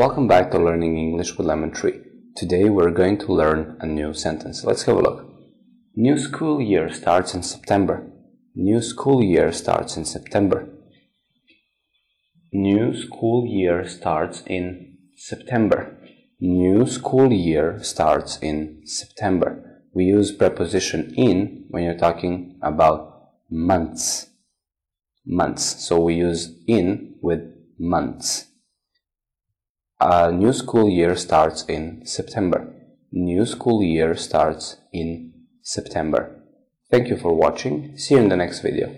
welcome back to Learning English with Lemon Tree. Today we're going to learn a new sentence. Let's have a look. New school year starts in September. New school year starts in September. New school year starts in September. New school year starts in September. We use preposition in when you're talking about months. Months. So we use in with months. A new school year starts in September. New school year starts in September. Thank you for watching. See you in the next video.